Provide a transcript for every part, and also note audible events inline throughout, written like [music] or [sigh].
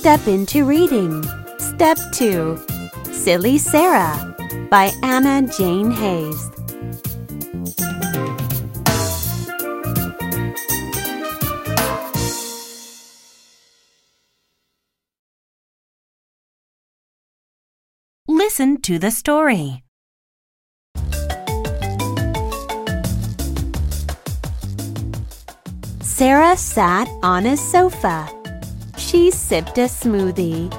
step into reading. Step 2 Silly Sara by Anna Jane Hays. Listen to the story. Sara sat on a sofa. She sipped a smoothie.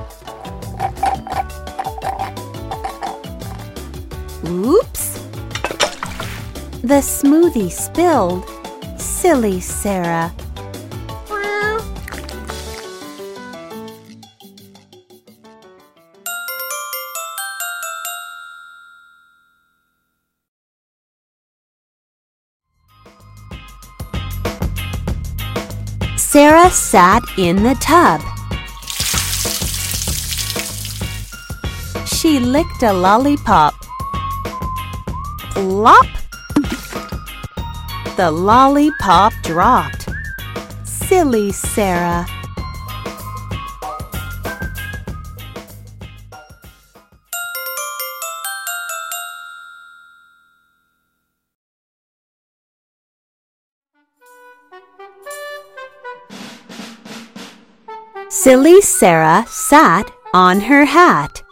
Oops! The smoothie spilled. Silly Sara. Sara sat in the tub. She licked a lollipop. Lop! The lollipop dropped. Silly Sara. Silly Sara sat on her hat.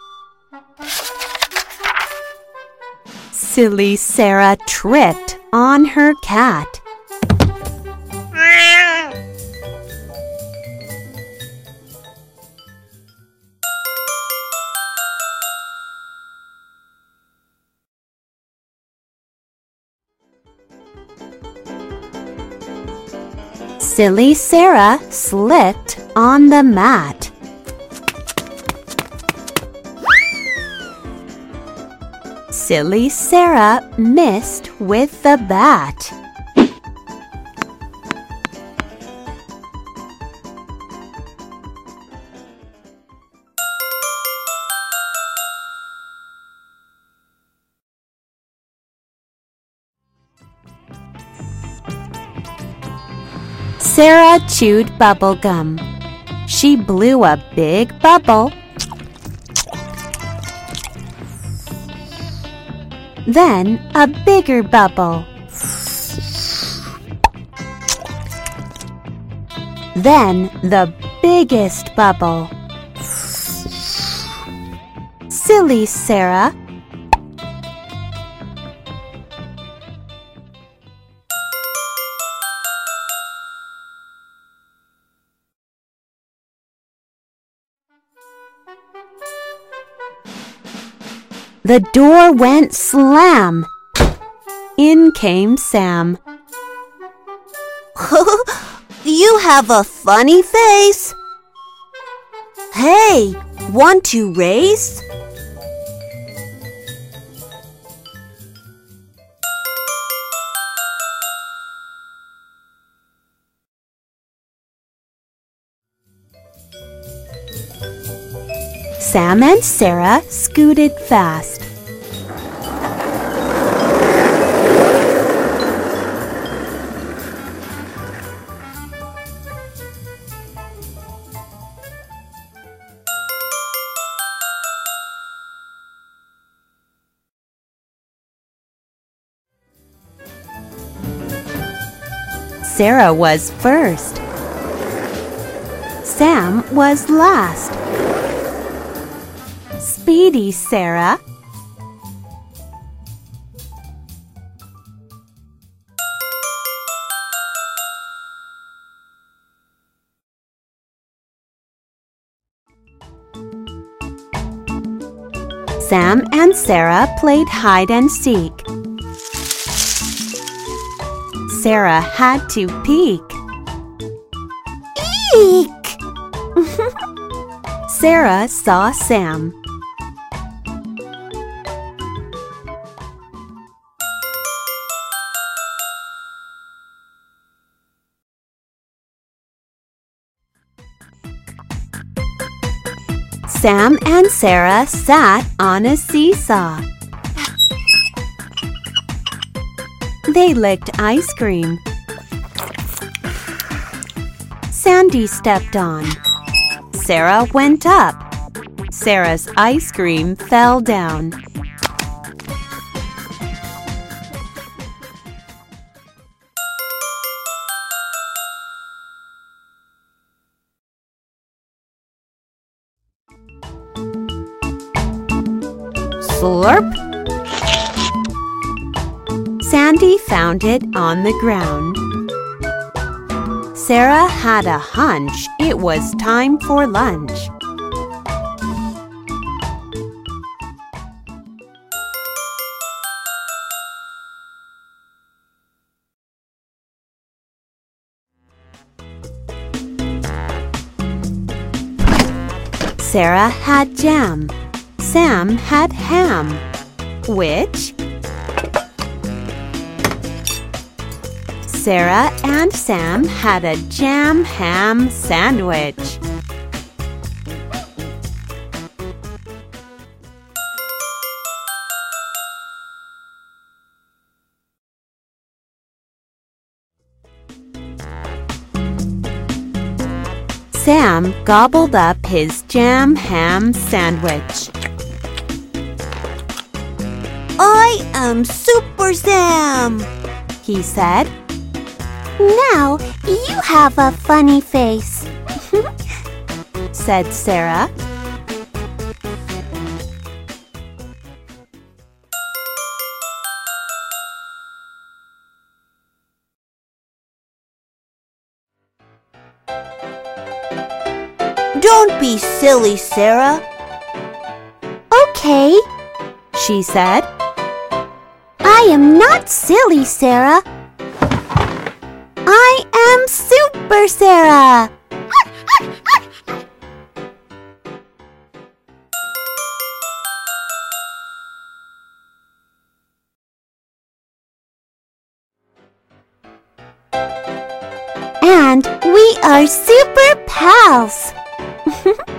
Silly Sara tripped on her cat. Silly Sara slipped on the mat. Silly Sara missed with the bat. Sara chewed bubble gum. She blew a big bubble. Then a bigger bubble. Then the biggest bubble. Silly Sara. The door went slam. In came Sam. [laughs] you have a funny face. Hey, want to race? Sam and Sara scooted fast. Sara was first. Sam was last. Speedy, Sara. Sam and Sara played hide and seek. Sara had to peek. Eek! [laughs] Sara saw Sam. Sam and Sara sat on a seesaw. They licked ice cream. Sandy stepped on. Sara went up. Sara's ice cream fell down. Slurp! Sandy found it on the ground. Sara had a hunch it was time for lunch. Sara had jam. Sam had ham. Which? Sara and Sam had a jam ham sandwich. Sam gobbled up his jam ham sandwich. I am Super Sam, He said, Now you have a funny face. [laughs] said Sara. Don't be silly, Sara. Okay, she said. I am not silly, Sara. I am Super Sara. And we are super pals. [laughs]